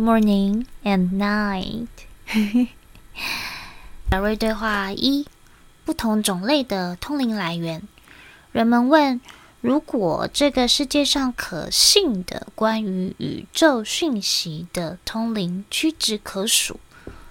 Morning and night。小瑞对话一：不同种类的通灵来源。人们问：如果这个世界上可信的关于宇宙讯息的通灵屈指可数，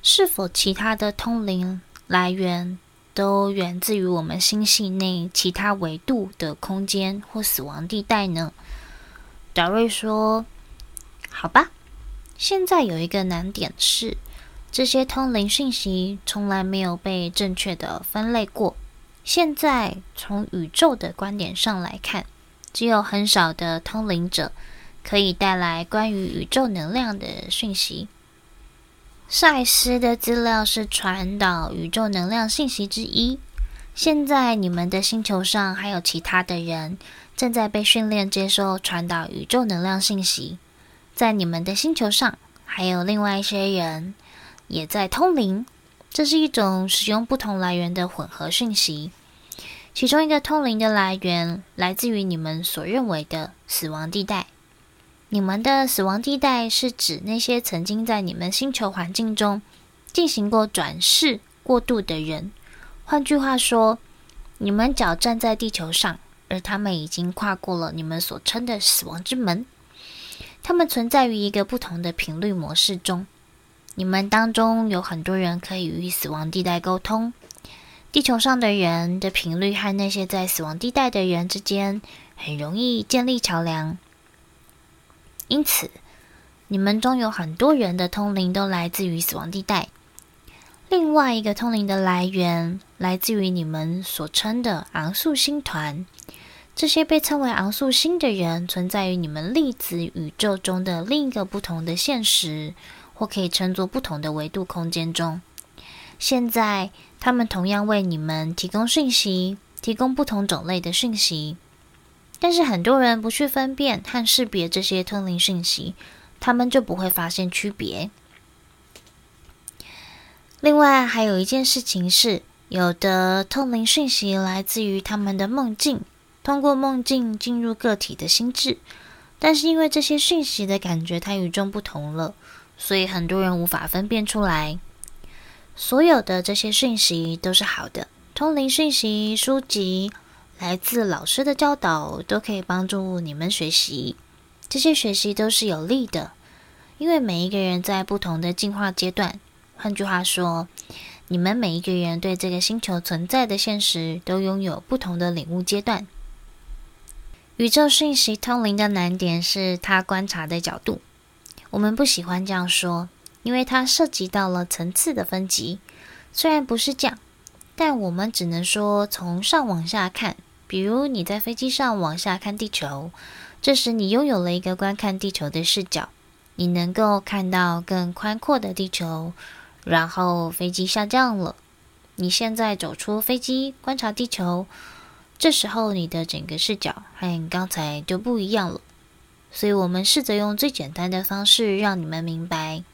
是否其他的通灵来源都源自于我们星系内其他维度的空间或死亡地带呢？达瑞说：“好吧，现在有一个难点是，这些通灵讯息从来没有被正确的分类过。现在从宇宙的观点上来看，只有很少的通灵者可以带来关于宇宙能量的讯息。”赛斯的资料是传导宇宙能量信息之一。现在你们的星球上还有其他的人正在被训练接收传导宇宙能量信息。在你们的星球上还有另外一些人也在通灵。这是一种使用不同来源的混合讯息。其中一个通灵的来源来自于你们所认为的死亡地带。你们的死亡地带是指那些曾经在你们星球环境中进行过转世过渡的人。换句话说，你们脚站在地球上，而他们已经跨过了你们所称的死亡之门。他们存在于一个不同的频率模式中。你们当中有很多人可以与死亡地带沟通。地球上的人的频率和那些在死亡地带的人之间很容易建立桥梁。因此，你们中有很多人的通灵都来自于死亡地带。另外一个通灵的来源来自于你们所称的昂宿星团。这些被称为昂素星的人存在于你们粒子宇宙中的另一个不同的现实，或可以称作不同的维度空间中。现在，他们同样为你们提供讯息，提供不同种类的讯息。但是很多人不去分辨和识别这些通灵讯息，他们就不会发现区别。另外，还有一件事情是，有的通灵讯息来自于他们的梦境，通过梦境进入个体的心智。但是因为这些讯息的感觉太与众不同了，所以很多人无法分辨出来。所有的这些讯息都是好的，通灵讯息书籍。来自老师的教导都可以帮助你们学习，这些学习都是有利的，因为每一个人在不同的进化阶段。换句话说，你们每一个人对这个星球存在的现实都拥有不同的领悟阶段。宇宙讯息通灵的难点是它观察的角度，我们不喜欢这样说，因为它涉及到了层次的分级。虽然不是这样，但我们只能说从上往下看。比如你在飞机上往下看地球，这时你拥有了一个观看地球的视角，你能够看到更宽阔的地球。然后飞机下降了，你现在走出飞机观察地球，这时候你的整个视角和刚才就不一样了。所以我们试着用最简单的方式让你们明白，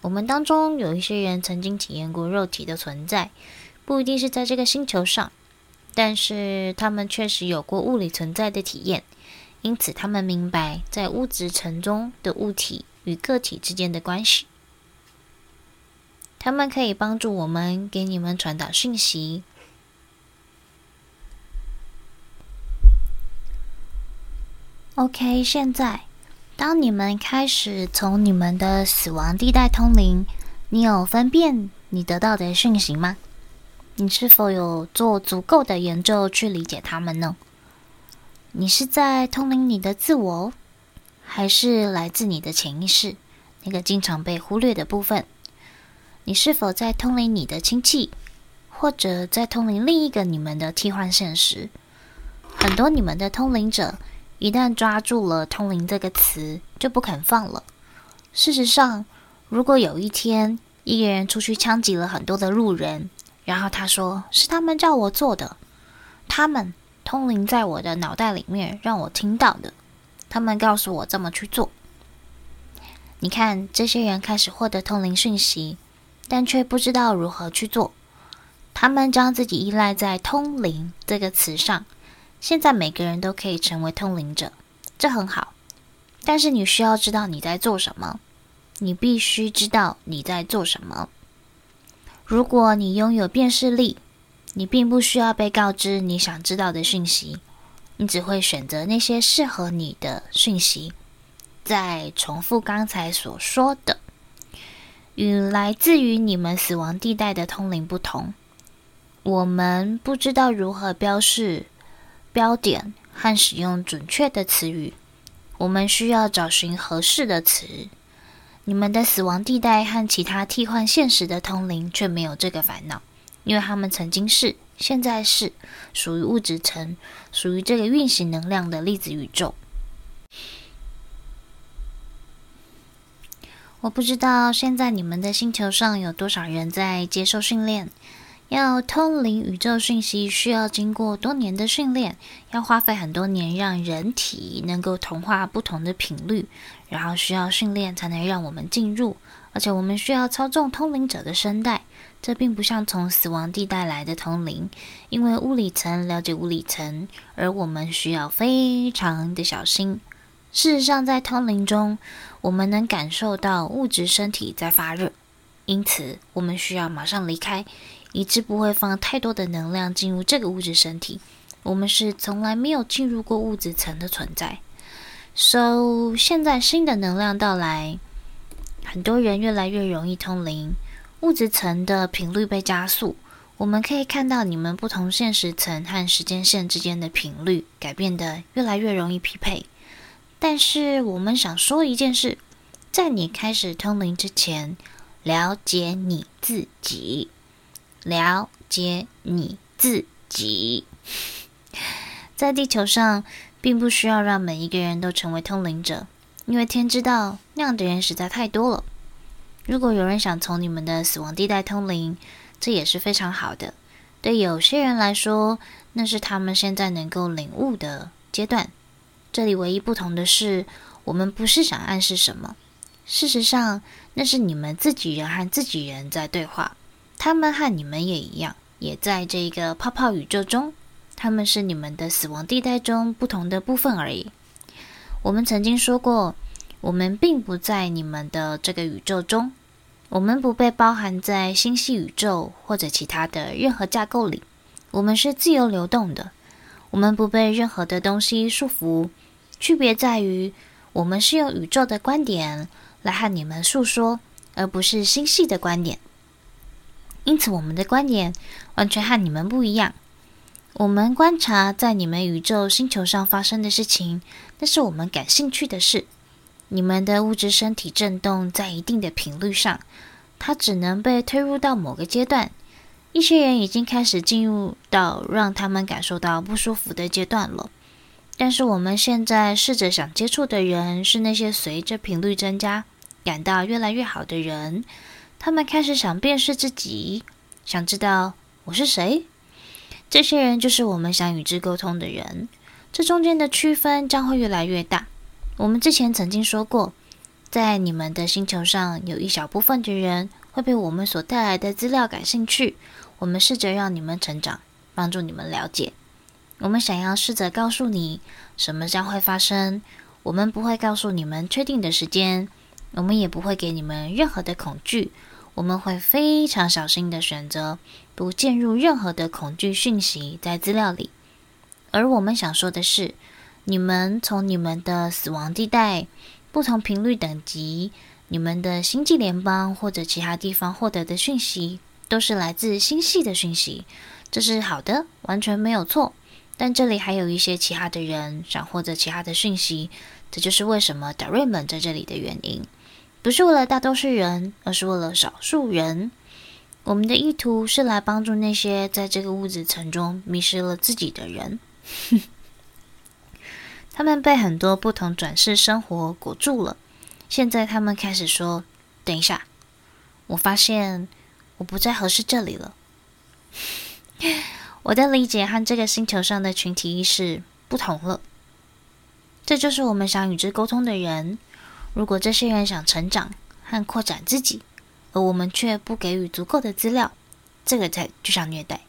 我们当中有一些人曾经体验过肉体的存在，不一定是在这个星球上。但是他们确实有过物理存在的体验，因此他们明白在物质层中的物体与个体之间的关系。他们可以帮助我们给你们传达讯息。OK，现在当你们开始从你们的死亡地带通灵，你有分辨你得到的讯息吗？你是否有做足够的研究去理解他们呢？你是在通灵你的自我，还是来自你的潜意识，那个经常被忽略的部分？你是否在通灵你的亲戚，或者在通灵另一个你们的替换现实？很多你们的通灵者一旦抓住了“通灵”这个词，就不肯放了。事实上，如果有一天一个人出去枪击了很多的路人，然后他说：“是他们叫我做的，他们通灵在我的脑袋里面，让我听到的。他们告诉我这么去做。你看，这些人开始获得通灵讯息，但却不知道如何去做。他们将自己依赖在‘通灵’这个词上。现在每个人都可以成为通灵者，这很好。但是你需要知道你在做什么。你必须知道你在做什么。如果你拥有辨识力，你并不需要被告知你想知道的讯息，你只会选择那些适合你的讯息。再重复刚才所说的，与来自于你们死亡地带的通灵不同，我们不知道如何标示、标点和使用准确的词语。我们需要找寻合适的词。你们的死亡地带和其他替换现实的通灵却没有这个烦恼，因为他们曾经是、现在是属于物质层、属于这个运行能量的粒子宇宙。我不知道现在你们的星球上有多少人在接受训练。要通灵宇宙讯息，需要经过多年的训练，要花费很多年，让人体能够同化不同的频率，然后需要训练才能让我们进入。而且我们需要操纵通灵者的声带，这并不像从死亡地带来的通灵，因为物理层了解物理层，而我们需要非常的小心。事实上，在通灵中，我们能感受到物质身体在发热，因此我们需要马上离开。以致不会放太多的能量进入这个物质身体。我们是从来没有进入过物质层的存在。So，现在新的能量到来，很多人越来越容易通灵，物质层的频率被加速。我们可以看到你们不同现实层和时间线之间的频率改变得越来越容易匹配。但是，我们想说一件事：在你开始通灵之前，了解你自己。了解你自己，在地球上，并不需要让每一个人都成为通灵者，因为天知道那样的人实在太多了。如果有人想从你们的死亡地带通灵，这也是非常好的。对有些人来说，那是他们现在能够领悟的阶段。这里唯一不同的是，我们不是想暗示什么，事实上，那是你们自己人和自己人在对话。他们和你们也一样，也在这个泡泡宇宙中。他们是你们的死亡地带中不同的部分而已。我们曾经说过，我们并不在你们的这个宇宙中，我们不被包含在星系宇宙或者其他的任何架构里。我们是自由流动的，我们不被任何的东西束缚。区别在于，我们是用宇宙的观点来和你们诉说，而不是星系的观点。因此，我们的观点完全和你们不一样。我们观察在你们宇宙星球上发生的事情，那是我们感兴趣的事。你们的物质身体震动在一定的频率上，它只能被推入到某个阶段。一些人已经开始进入到让他们感受到不舒服的阶段了。但是，我们现在试着想接触的人，是那些随着频率增加，感到越来越好的人。他们开始想辨识自己，想知道我是谁。这些人就是我们想与之沟通的人。这中间的区分将会越来越大。我们之前曾经说过，在你们的星球上有一小部分的人会被我们所带来的资料感兴趣。我们试着让你们成长，帮助你们了解。我们想要试着告诉你什么将会发生。我们不会告诉你们确定的时间。我们也不会给你们任何的恐惧，我们会非常小心地选择不进入任何的恐惧讯息在资料里。而我们想说的是，你们从你们的死亡地带、不同频率等级、你们的星际联邦或者其他地方获得的讯息，都是来自星系的讯息，这是好的，完全没有错。但这里还有一些其他的人想获得其他的讯息，这就是为什么达瑞们在这里的原因。不是为了大多数人，而是为了少数人。我们的意图是来帮助那些在这个物质层中迷失了自己的人。他们被很多不同转世生活裹住了。现在他们开始说：“等一下，我发现我不再合适这里了。”我的理解和这个星球上的群体意识不同了。这就是我们想与之沟通的人。如果这些人想成长和扩展自己，而我们却不给予足够的资料，这个才就像虐待。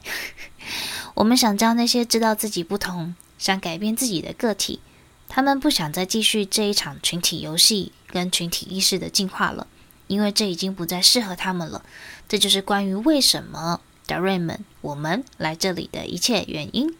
我们想将那些知道自己不同、想改变自己的个体，他们不想再继续这一场群体游戏跟群体意识的进化了，因为这已经不再适合他们了。这就是关于为什么达瑞们我们来这里的一切原因。